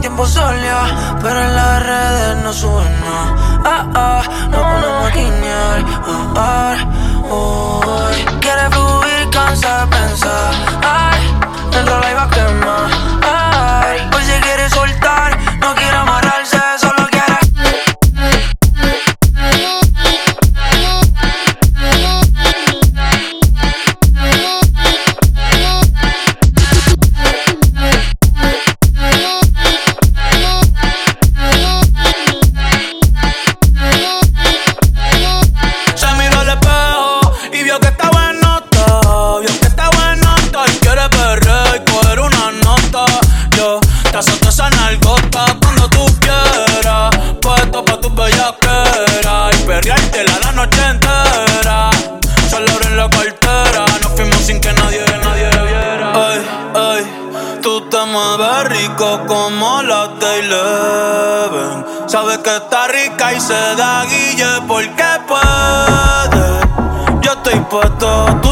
tiempo solía, pero en las redes no suben nada. Ah, ah, no ponemos Azoto esa nalgota cuando tú quieras. Puesto pa' tu bellaquera. Y perreártela la noche entera. Solo en la cartera. Nos fuimos sin que nadie, nadie viera. Ay, ay, tú te mueves rico como la Eleven. Sabes que está rica y se da guille porque puede. Yo estoy puesto, tú